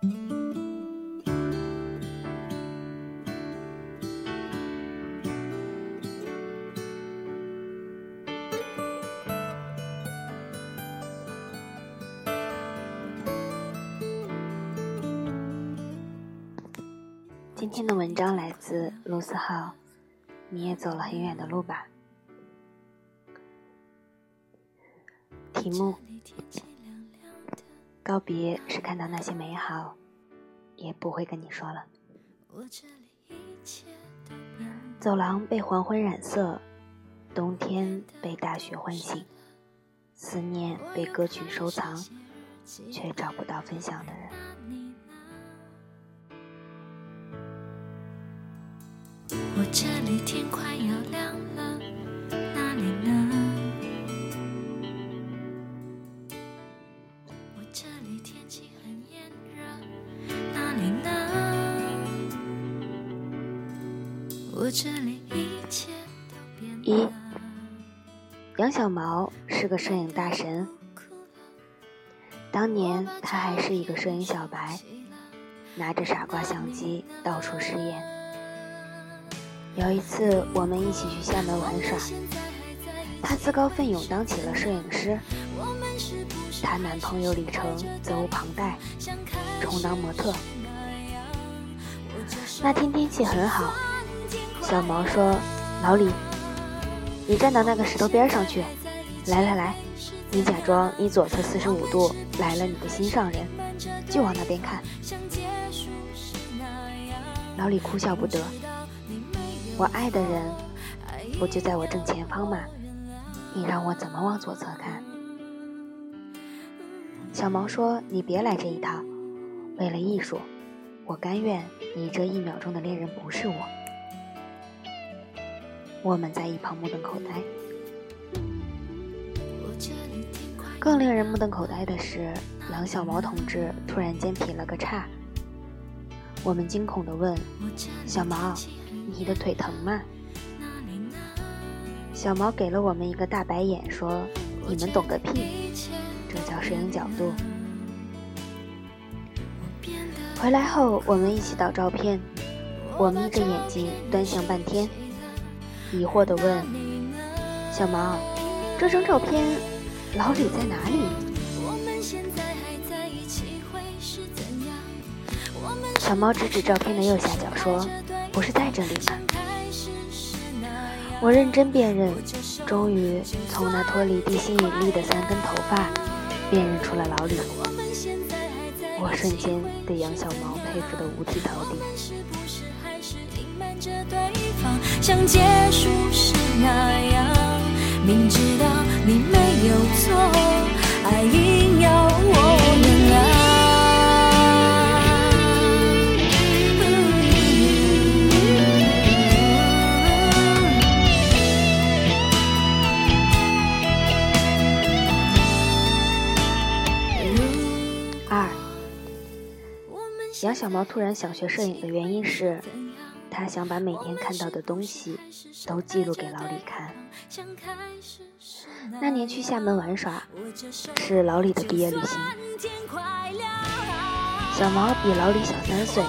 今天的文章来自卢思浩，你也走了很远的路吧？题目：告别是看到那些美好，也不会跟你说了。走廊被黄昏染色，冬天被大雪唤醒，思念被歌曲收藏，却找不到分享的人。我这里天快一，杨小毛是个摄影大神，当年他还是一个摄影小白，拿着傻瓜相机到处试验。有一次，我们一起去厦门玩耍，他自告奋勇当起了摄影师，她男朋友李成责无旁贷，充当模特。那天天气很好，小毛说：“老李，你站到那个石头边上去，来来来，你假装你左侧四十五度来了你的心上人，就往那边看。”老李哭笑不得。我爱的人不就在我正前方吗？你让我怎么往左侧看？小毛说：“你别来这一套，为了艺术，我甘愿你这一秒钟的恋人不是我。”我们在一旁目瞪口呆。更令人目瞪口呆的是，杨小毛同志突然间劈了个叉。我们惊恐地问：“小毛。”你的腿疼吗？小毛给了我们一个大白眼，说：“你们懂个屁，这叫摄影角度。”回来后，我们一起导照片，我眯着眼睛端详半天，疑惑地问：“小毛，这张照片，老李在哪里？”小毛指指照片的右下角说。不是在这里吗？我认真辨认，终于从那脱离地心引力的三根头发辨认出了老李。我瞬间对杨小毛佩服的五体投地。像结束时那样，明知道你没有错，爱硬要我原谅。杨小毛突然想学摄影的原因是，他想把每天看到的东西都记录给老李看。那年去厦门玩耍，是老李的毕业旅行。小毛比老李小三岁，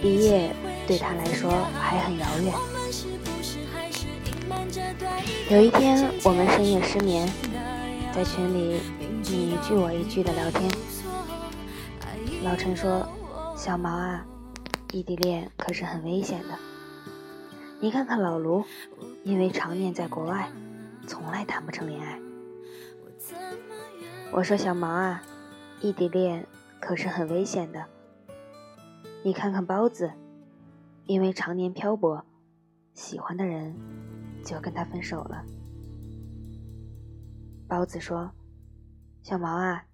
毕业对他来说还很遥远。有一天，我们深夜失眠，在群里你一句我一句的聊天。老陈说：“小毛啊，异地恋可是很危险的。你看看老卢，因为常年在国外，从来谈不成恋爱。”我说：“小毛啊，异地恋可是很危险的。你看看包子，因为常年漂泊，喜欢的人就跟他分手了。”包子说：“小毛啊。”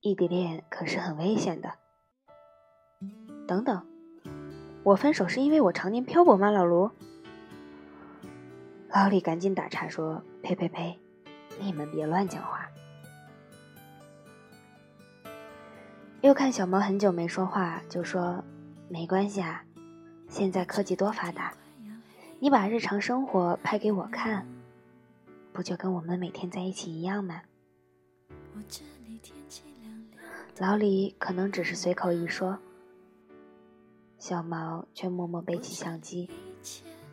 异地恋可是很危险的。等等，我分手是因为我常年漂泊吗？老卢，老李赶紧打岔说：“呸呸呸，你们别乱讲话。”又看小猫很久没说话，就说：“没关系啊，现在科技多发达，你把日常生活拍给我看，不就跟我们每天在一起一样吗？”老李可能只是随口一说，小毛却默默背起相机，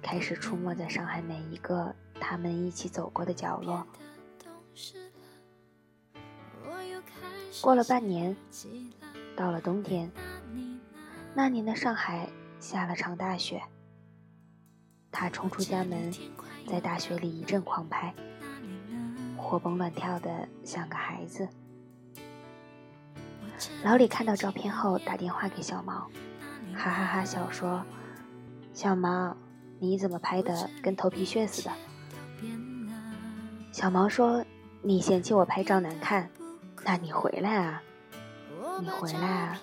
开始出没在上海每一个他们一起走过的角落。过了半年，到了冬天，那年的上海下了场大雪。他冲出家门，在大雪里一阵狂拍，活蹦乱跳的像个孩子。老李看到照片后，打电话给小毛，哈哈哈笑说：“小毛，你怎么拍的跟头皮屑似的？”小毛说：“你嫌弃我拍照难看，那你回来啊，你回来啊。”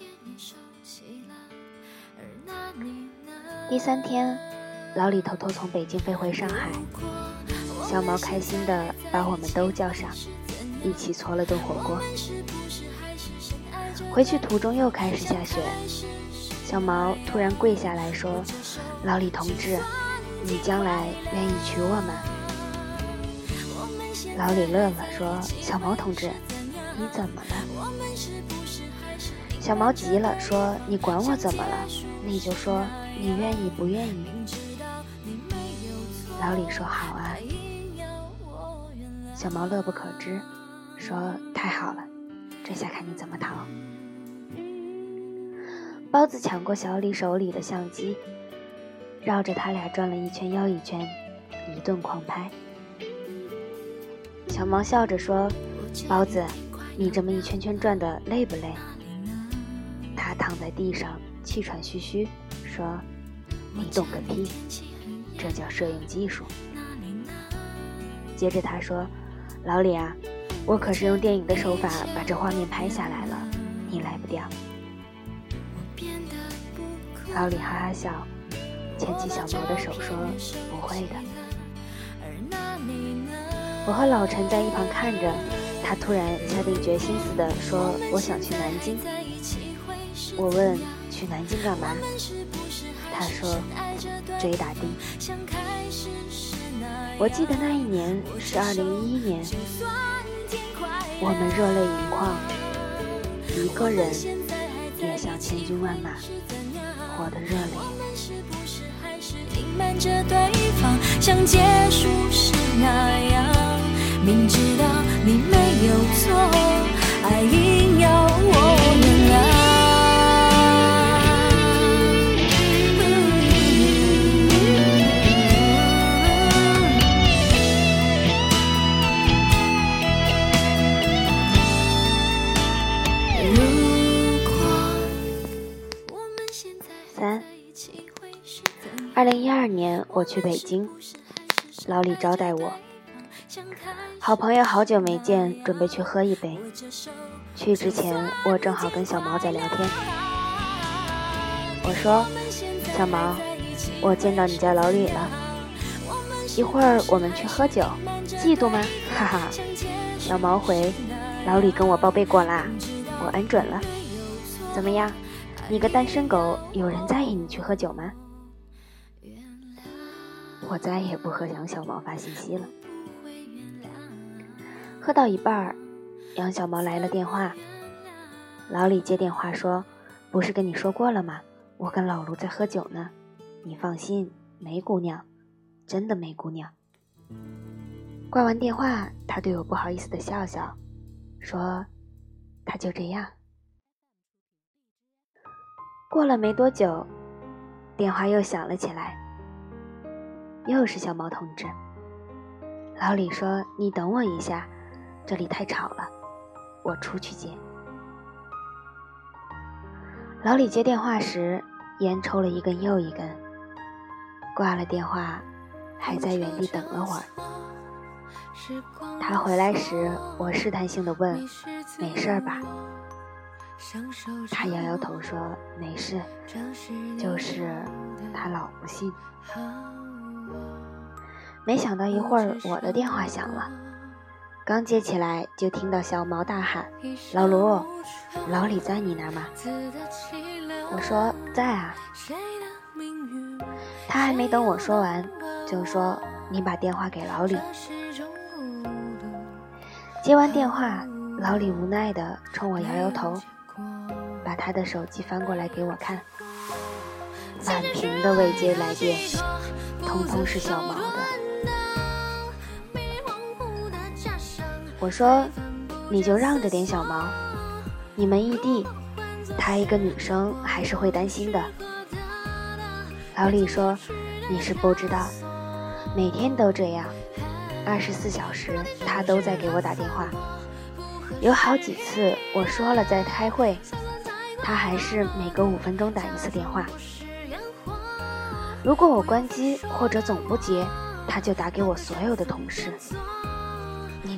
第三天，老李偷偷从北京飞回上海，小毛开心的把我们都叫上，一起搓了顿火锅。回去途中又开始下雪，小毛突然跪下来说：“老李同志，你将来愿意娶我吗？”老李乐了，说：“小毛同志，你怎么了？”小毛急了，说：“你管我怎么了？你就说你愿意不愿意。”老李说：“好啊。”小毛乐不可支，说：“太好了，这下看你怎么逃。”包子抢过小李手里的相机，绕着他俩转了一圈又一圈，一顿狂拍。小毛笑着说：“包子，你这么一圈圈转的累不累？”他躺在地上气喘吁吁，说：“你懂个屁，这叫摄影技术。”接着他说：“老李啊，我可是用电影的手法把这画面拍下来了，你来不掉。”老李哈哈笑，牵起小毛的手说：“不会的。”我和老陈在一旁看着，他突然下定决心似的说：“我想去南京。”我问：“去南京干嘛？”他说：“追打的。”我记得那一年是二零一一年，我们热泪盈眶，一个人也像千军万马。我的热我们是不是还是隐瞒着对方像结束时那样明知道你没有错还硬要我。二零一二年，我去北京，老李招待我。好朋友好久没见，准备去喝一杯。去之前，我正好跟小毛在聊天。我说：“小毛，我见到你家老李了，一会儿我们去喝酒，嫉妒吗？”哈哈。小毛回：“老李跟我报备过啦，我恩准了。怎么样？你个单身狗，有人在意你去喝酒吗？”我再也不和杨小毛发信息了。喝到一半儿，杨小毛来了电话。老李接电话说：“不是跟你说过了吗？我跟老卢在喝酒呢。你放心，没姑娘，真的没姑娘。”挂完电话，他对我不好意思的笑笑，说：“他就这样。”过了没多久，电话又响了起来。又是小毛同志。老李说：“你等我一下，这里太吵了，我出去接。”老李接电话时，烟抽了一根又一根。挂了电话，还在原地等了会儿。他回来时，我试探性的问：“没事吧？”他摇摇头说：“没事，就是他老不信。”没想到一会儿我的电话响了，刚接起来就听到小毛大喊：“老卢，老李在你那吗？”我说：“在啊。”他还没等我说完，就说：“你把电话给老李。”接完电话，老李无奈地冲我摇摇头，把他的手机翻过来给我看，满屏的未接来电，通通是小毛我说：“你就让着点，小毛，你们异地，她一个女生还是会担心的。”老李说：“你是不知道，每天都这样，二十四小时他都在给我打电话。”有好几次我说了在开会，他还是每隔五分钟打一次电话。如果我关机或者总不接，他就打给我所有的同事。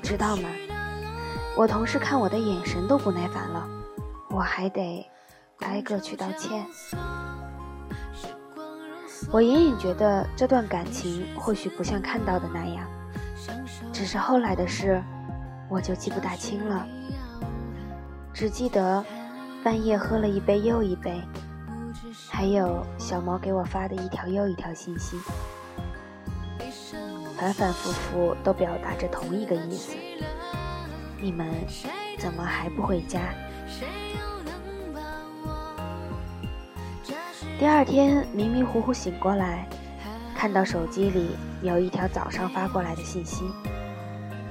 知道吗？我同事看我的眼神都不耐烦了，我还得挨个去道歉。我隐隐觉得这段感情或许不像看到的那样，只是后来的事。我就记不大清了，只记得半夜喝了一杯又一杯，还有小毛给我发的一条又一条信息，反反复复都表达着同一个意思：你们怎么还不回家？第二天迷迷糊糊醒过来，看到手机里有一条早上发过来的信息，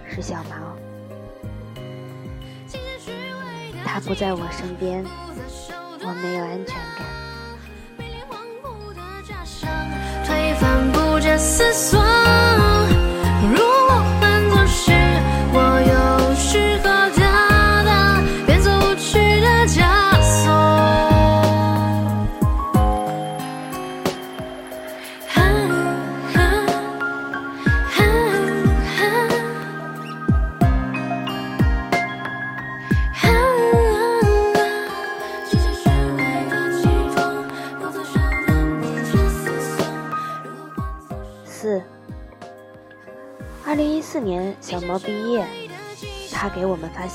是小毛。他不在我身边，我没有安全感。推翻不假思索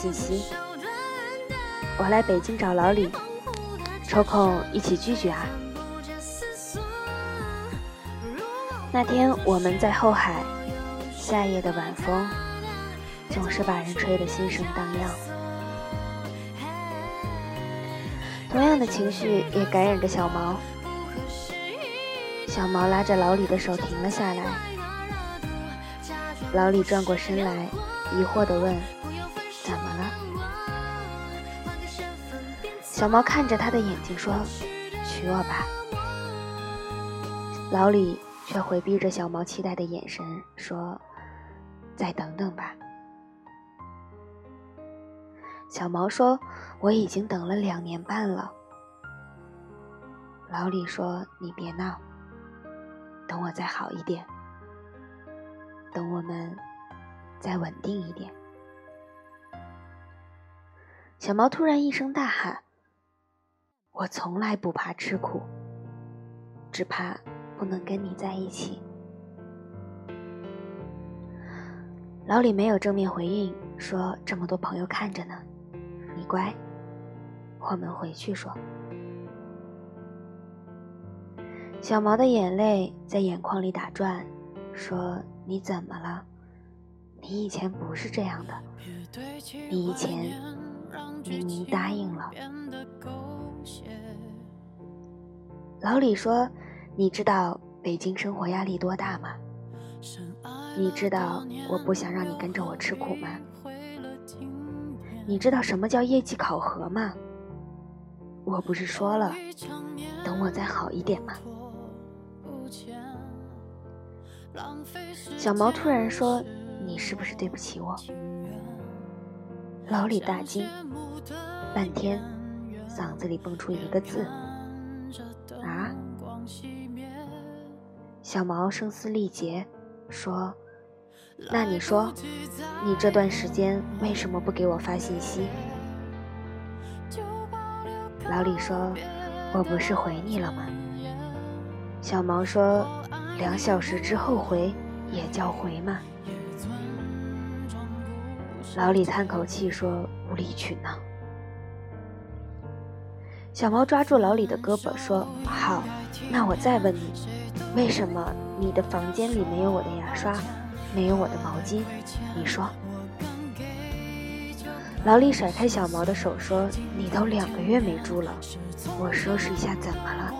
信息：“我来北京找老李，抽空一起聚聚啊。”那天我们在后海，夏夜的晚风总是把人吹得心神荡漾。同样的情绪也感染着小毛，小毛拉着老李的手停了下来。老李转过身来，疑惑地问：“小毛看着他的眼睛说：“娶我吧。”老李却回避着小毛期待的眼神说：“再等等吧。”小毛说：“我已经等了两年半了。”老李说：“你别闹，等我再好一点。”等我们再稳定一点。小毛突然一声大喊：“我从来不怕吃苦，只怕不能跟你在一起。”老李没有正面回应，说：“这么多朋友看着呢，你乖，我们回去说。”小毛的眼泪在眼眶里打转，说。你怎么了？你以前不是这样的。你以前明明答应了。老李说：“你知道北京生活压力多大吗？你知道我不想让你跟着我吃苦吗？你知道什么叫业绩考核吗？我不是说了，等我再好一点吗？”小毛突然说：“你是不是对不起我？”老李大惊，半天，嗓子里蹦出一个字：“啊！”小毛声嘶力竭说：“那你说，你这段时间为什么不给我发信息？”老李说：“我不是回你了吗？”小毛说。两小时之后回也叫回吗？老李叹口气说：“无理取闹。”小毛抓住老李的胳膊说：“好，那我再问你，为什么你的房间里没有我的牙刷，没有我的毛巾？你说。”老李甩开小毛的手说：“你都两个月没住了，我收拾一下怎么了？”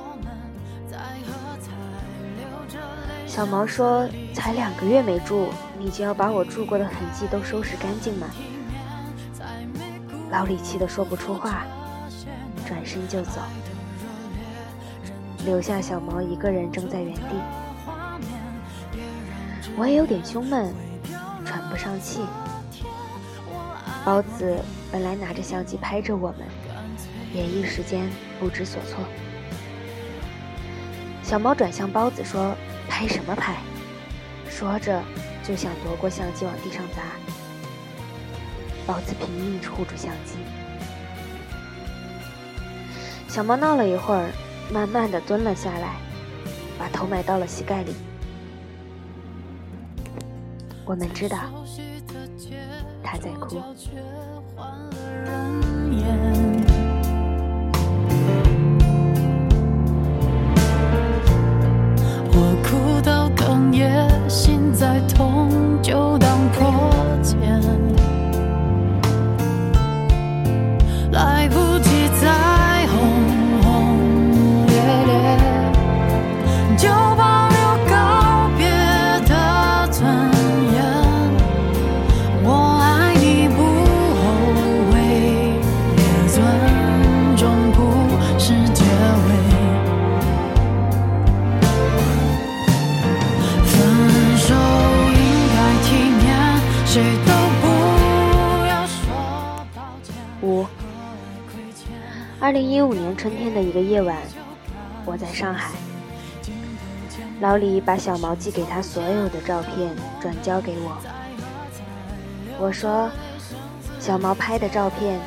小毛说：“才两个月没住，你就要把我住过的痕迹都收拾干净吗？”老李气得说不出话，转身就走，留下小毛一个人怔在原地。我也有点胸闷，喘不上气。包子本来拿着相机拍着我们，也一时间不知所措。小毛转向包子说：“拍什么拍？”说着就想夺过相机往地上砸。包子拼命护住相机。小猫闹了一会儿，慢慢的蹲了下来，把头埋到了膝盖里。我们知道。它在哭。我哭到哽咽，心再痛就当破茧，五年春天的一个夜晚，我在上海。老李把小毛寄给他所有的照片转交给我。我说：“小毛拍的照片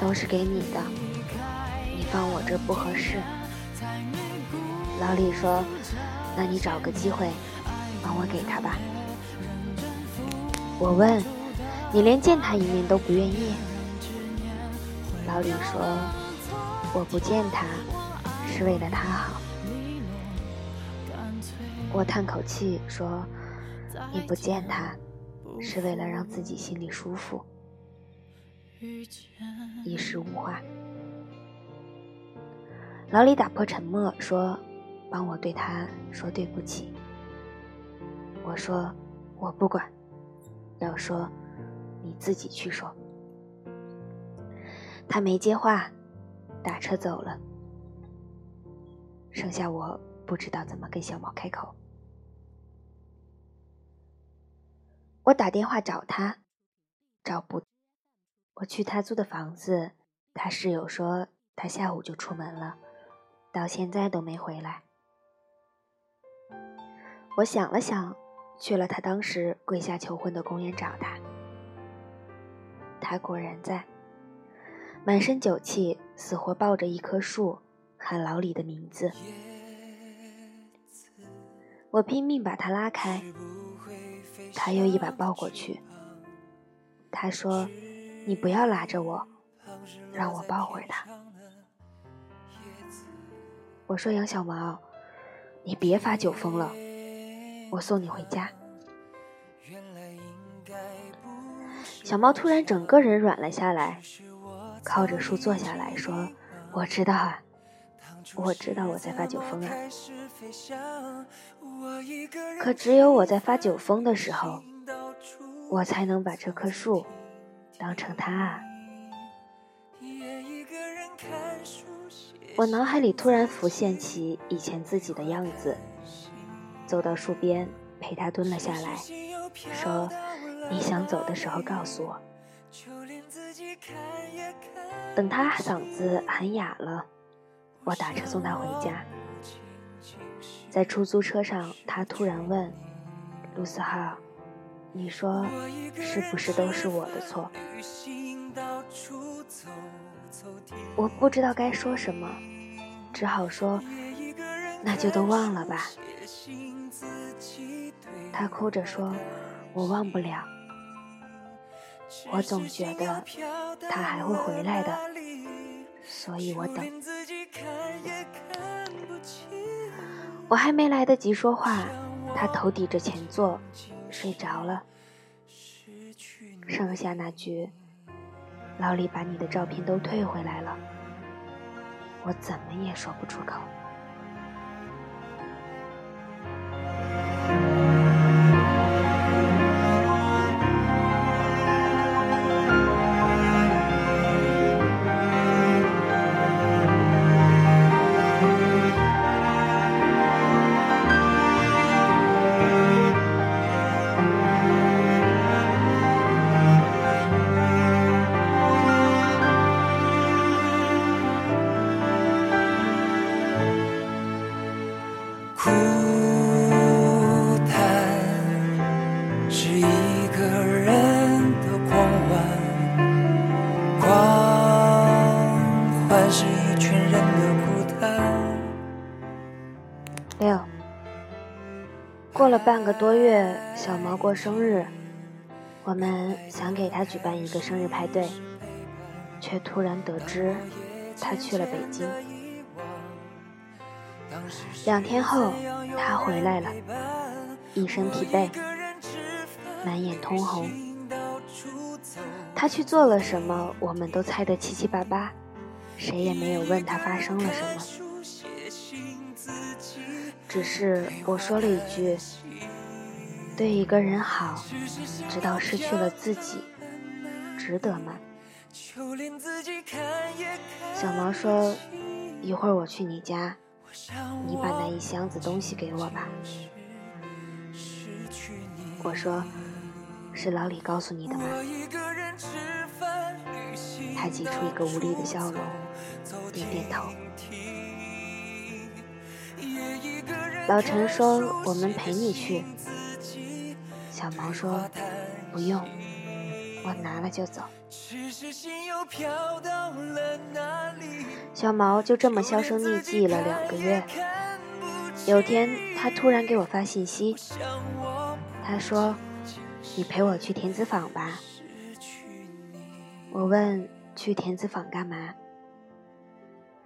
都是给你的，你放我这不合适。”老李说：“那你找个机会帮我给他吧。”我问：“你连见他一面都不愿意？”老李说：“我不见他是为了他好。”我叹口气说：“你不见他。”是为了让自己心里舒服，一时无话。老李打破沉默说：“帮我对他说对不起。”我说：“我不管，要说你自己去说。”他没接话，打车走了。剩下我不知道怎么跟小毛开口。我打电话找他，找不。我去他租的房子，他室友说他下午就出门了，到现在都没回来。我想了想，去了他当时跪下求婚的公园找他。他果然在，满身酒气，死活抱着一棵树，喊老李的名字。我拼命把他拉开。他又一把抱过去。他说：“你不要拉着我，让我抱会儿他。”我说：“杨小毛，你别发酒疯了，我送你回家。”小猫突然整个人软了下来，靠着树坐下来说：“我知道啊，我知道我在发酒疯啊。”可只有我在发酒疯的时候，我才能把这棵树当成他啊。我脑海里突然浮现起以前自己的样子，走到树边陪他蹲了下来，说：“你想走的时候告诉我。”等他嗓子喊哑了，我打车送他回家。在出租车上，他突然问：“卢思浩，你说是不是都是我的错？”我不知道该说什么，只好说：“那就都忘了吧。”他哭着说：“我忘不了，我总觉得他还会回来的，所以我等。”我还没来得及说话，他头抵着前座，睡着了。剩下那句老李把你的照片都退回来了，我怎么也说不出口。六，过了半个多月，小毛过生日，我们想给他举办一个生日派对，却突然得知他去了北京。两天后，他回来了，一身疲惫，满眼通红。他去做了什么，我们都猜得七七八八，谁也没有问他发生了什么。只是我说了一句：“对一个人好，直到失去了自己，值得吗？”小毛说：“一会儿我去你家，你把那一箱子东西给我吧。”我说：“是老李告诉你的吗？”他挤出一个无力的笑容，点点头。老陈说：“我们陪你去。”小毛说：“不用，我拿了就走。”小毛就这么销声匿迹了两个月。有天，他突然给我发信息，他说：“你陪我去田子坊吧。”我问：“去田子坊干嘛？”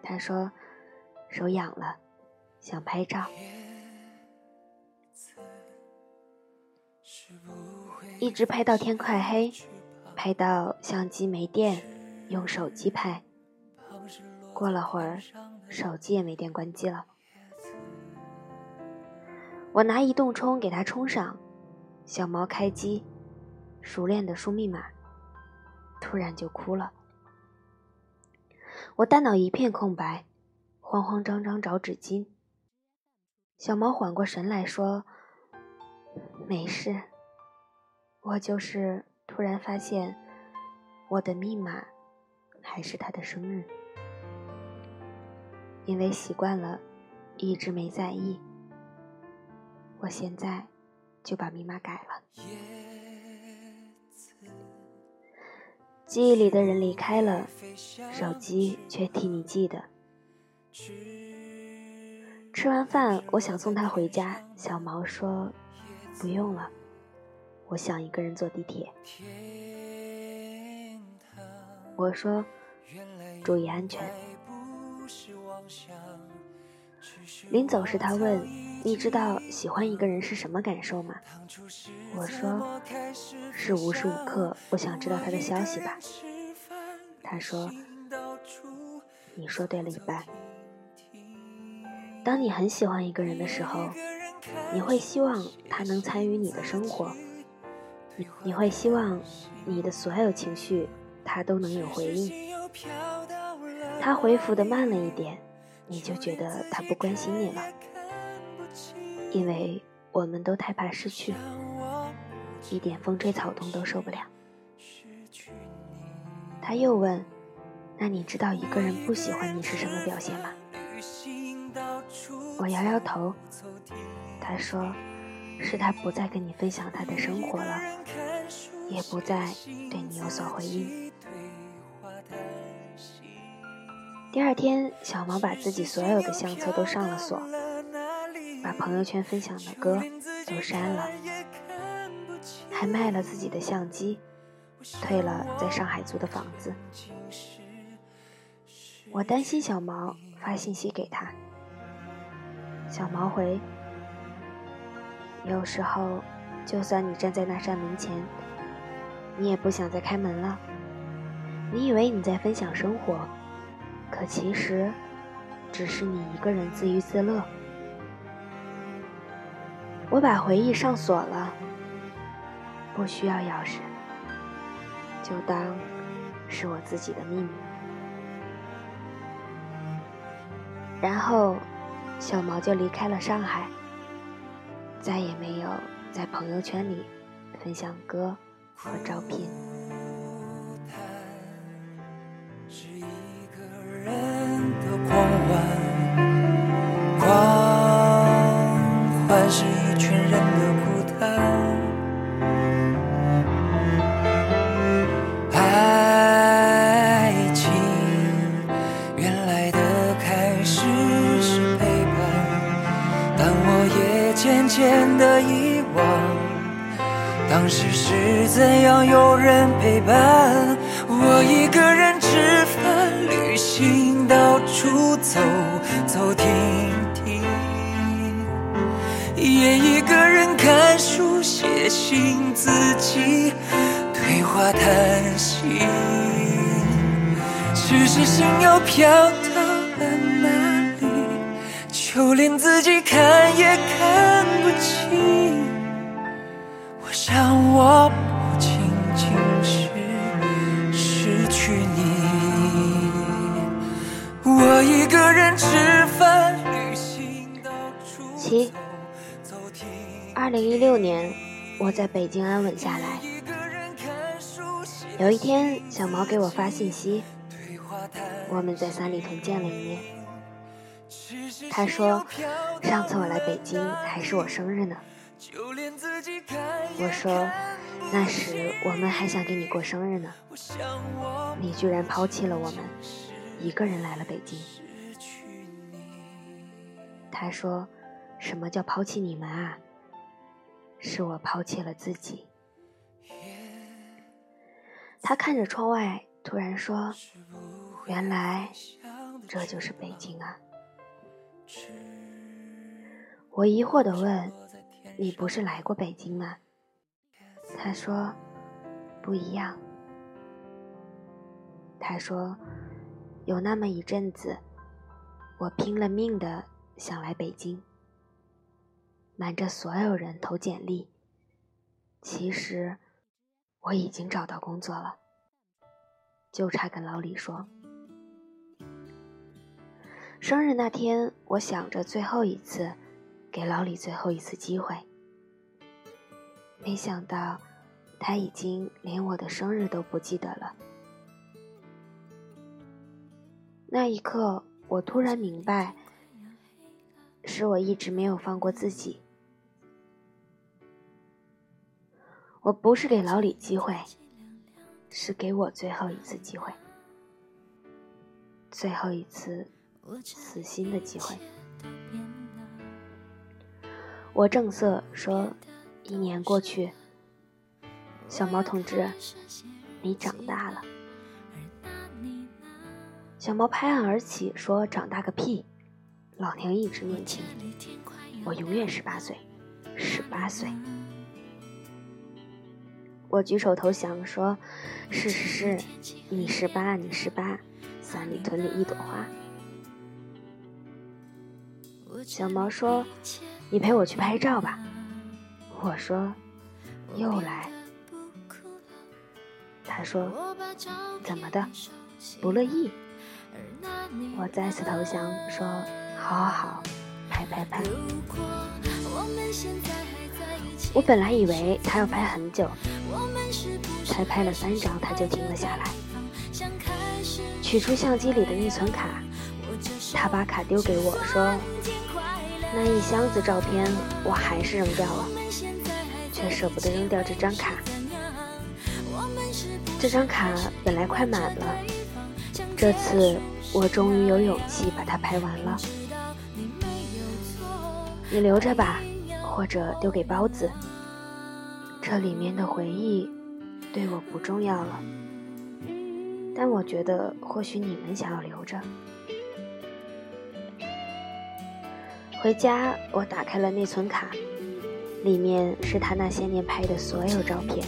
他说：“手痒了，想拍照。”一直拍到天快黑，拍到相机没电，用手机拍。过了会儿，手机也没电，关机了。我拿移动充给他充上，小毛开机，熟练的输密码，突然就哭了。我大脑一片空白，慌慌张张找纸巾。小毛缓过神来说：“没事。”我就是突然发现，我的密码还是他的生日，因为习惯了，一直没在意。我现在就把密码改了。记忆里的人离开了，手机却替你记得。吃完饭，我想送他回家，小毛说：“不用了。”我想一个人坐地铁。我说：“注意安全。”临走时，他问：“你知道喜欢一个人是什么感受吗？”我说：“是无时无刻不想知道他的消息吧。”他说：“你说对了一半。当你很喜欢一个人的时候，你会希望他能参与你的生活。”你会希望你的所有情绪他都能有回应，他回复的慢了一点，你就觉得他不关心你了，因为我们都太怕失去，一点风吹草动都受不了。他又问：“那你知道一个人不喜欢你是什么表现吗？”我摇摇头。他说。是他不再跟你分享他的生活了，也不再对你有所回应。第二天，小毛把自己所有的相册都上了锁，把朋友圈分享的歌都删了，还卖了自己的相机，退了在上海租的房子。我担心小毛，发信息给他，小毛回。有时候，就算你站在那扇门前，你也不想再开门了，你以为你在分享生活，可其实只是你一个人自娱自乐。我把回忆上锁了，不需要钥匙，就当是我自己的秘密。然后，小毛就离开了上海，再也没有在朋友圈里分享歌和照片。二零一六年，我在北京安稳下来。有一天，小毛给我发信息，我们在三里屯见了一面。他说：“上次我来北京还是我生日呢。”我说：“那时我们还想给你过生日呢，你居然抛弃了我们，一个人来了北京。”他说：“什么叫抛弃你们啊？是我抛弃了自己。”他看着窗外，突然说：“原来这就是北京啊。”我疑惑地问：“你不是来过北京吗？”他说：“不一样。”他说：“有那么一阵子，我拼了命的想来北京，瞒着所有人投简历。其实我已经找到工作了，就差跟老李说。”生日那天，我想着最后一次，给老李最后一次机会。没想到，他已经连我的生日都不记得了。那一刻，我突然明白，是我一直没有放过自己。我不是给老李机会，是给我最后一次机会，最后一次。死心的机会。我正色说：“一年过去，小毛同志，你长大了。”小毛拍案而起说：“长大个屁！老娘一直年轻，我永远十八岁，十八岁。”我举手投降说：“是是是，你十八，你十八，三里屯里一朵花。”小毛说：“你陪我去拍照吧。”我说：“又来。”他说：“怎么的？不乐意？”我再次投降，说：“好好好，拍拍拍。”我本来以为他要拍很久，才拍了三张，他就停了下来，取出相机里的内存卡，他把卡丢给我说。那一箱子照片，我还是扔掉了，却舍不得扔掉这张卡。这张卡本来快满了，这次我终于有勇气把它拍完了。你留着吧，或者丢给包子。这里面的回忆对我不重要了，但我觉得或许你们想要留着。回家，我打开了内存卡，里面是他那些年拍的所有照片，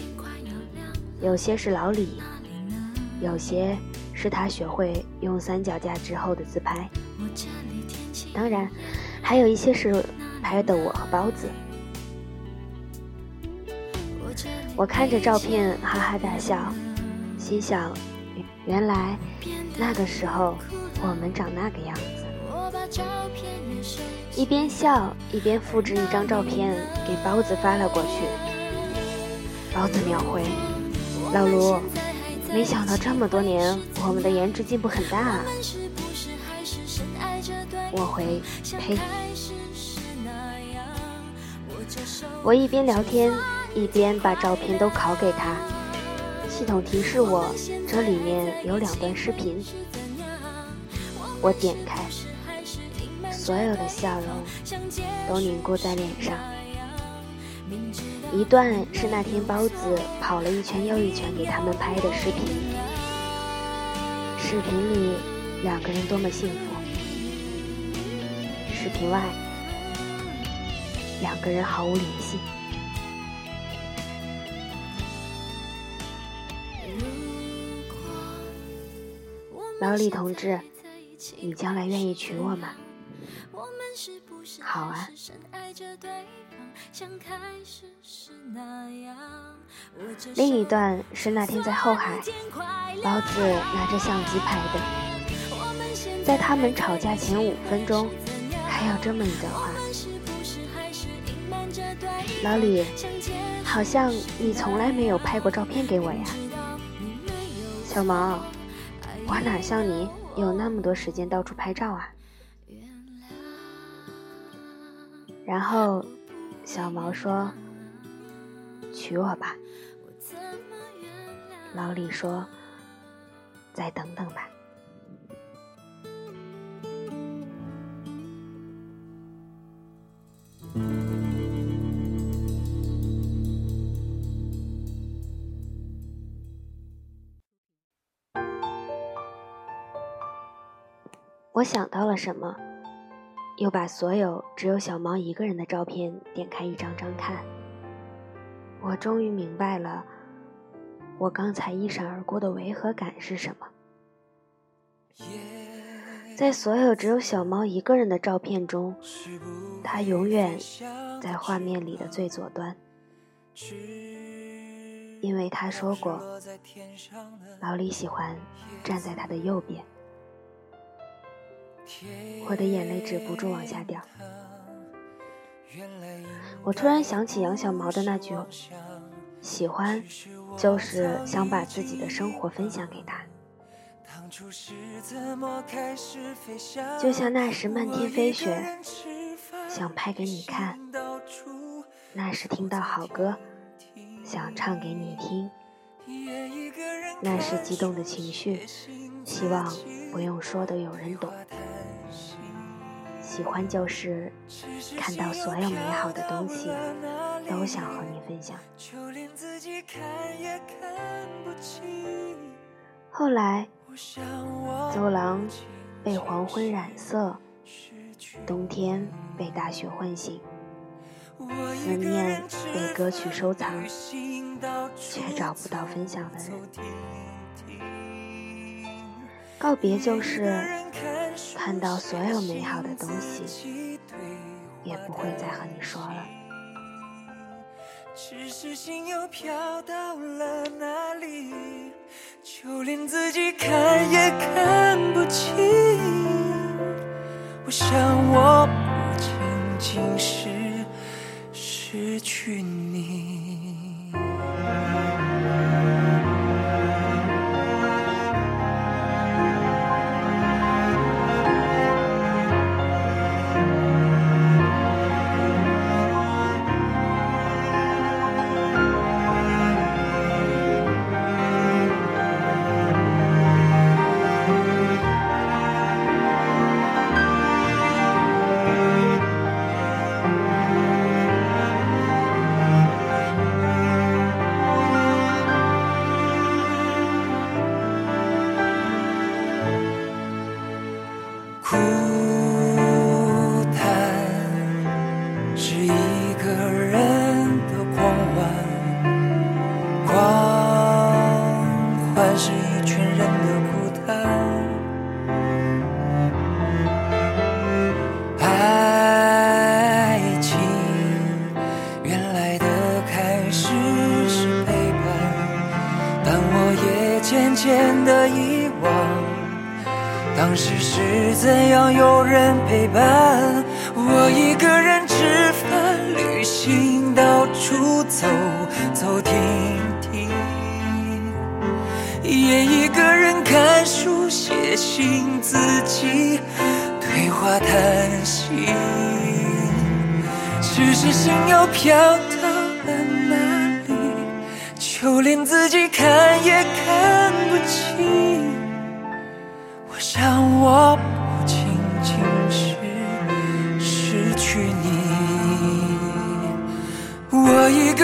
有些是老李，有些是他学会用三脚架之后的自拍，当然，还有一些是拍的我和包子。我看着照片哈哈大笑，心想，原来那个时候我们长那个样子。一边笑一边复制一张照片给包子发了过去。包子秒回：老卢，没想到这么多年我们的颜值进步很大。啊。我回：呸。我一边聊天。一边把照片都拷给他，系统提示我这里面有两段视频。我点开，所有的笑容都凝固在脸上。一段是那天包子跑了一圈又一圈给他们拍的视频，视频里两个人多么幸福，视频外两个人毫无联系。老李同志，你将来愿意娶我吗？好啊。另一段是那天在后海，包子拿着相机拍的。在他们吵架前五分钟，还有这么一段话：老李，好像你从来没有拍过照片给我呀。小毛。我哪像你有那么多时间到处拍照啊？然后小毛说：“娶我吧。”老李说：“再等等吧。”想到了什么，又把所有只有小猫一个人的照片点开一张张看。我终于明白了，我刚才一闪而过的违和感是什么。在所有只有小猫一个人的照片中，它永远在画面里的最左端，因为他说过，老李喜欢站在他的右边。我的眼泪止不住往下掉。我突然想起杨小毛的那句：“喜欢，就是想把自己的生活分享给他。”就像那时漫天飞雪，想拍给你看；那时听到好歌，想唱给你听；那时激动的情绪，希望不用说的有人懂。喜欢就是看到所有美好的东西，都想和你分享。后来，走廊被黄昏染色，冬天被大雪唤醒，思念被歌曲收藏，却找不到分享的人。告别就是。看到所有美好的东西，也不会再和你说了。只是心又飘到了哪里，就连自己看也看不清。我想我不仅仅是失去你。cool.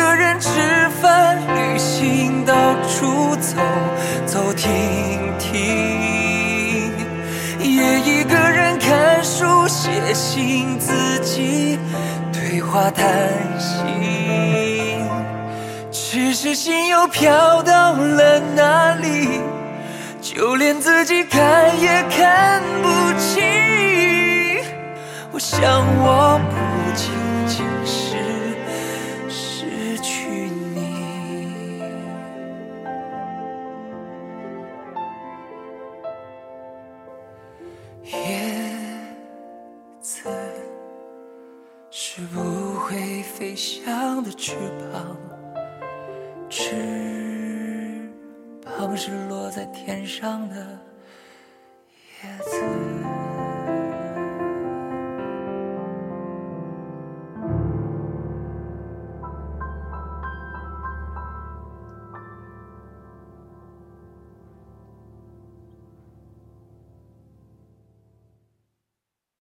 个人吃饭、旅行，到处走走停停，也一个人看书、写信，自己对话谈心。只是心又飘到了哪里？就连自己看也看不清。我想，我上的叶子。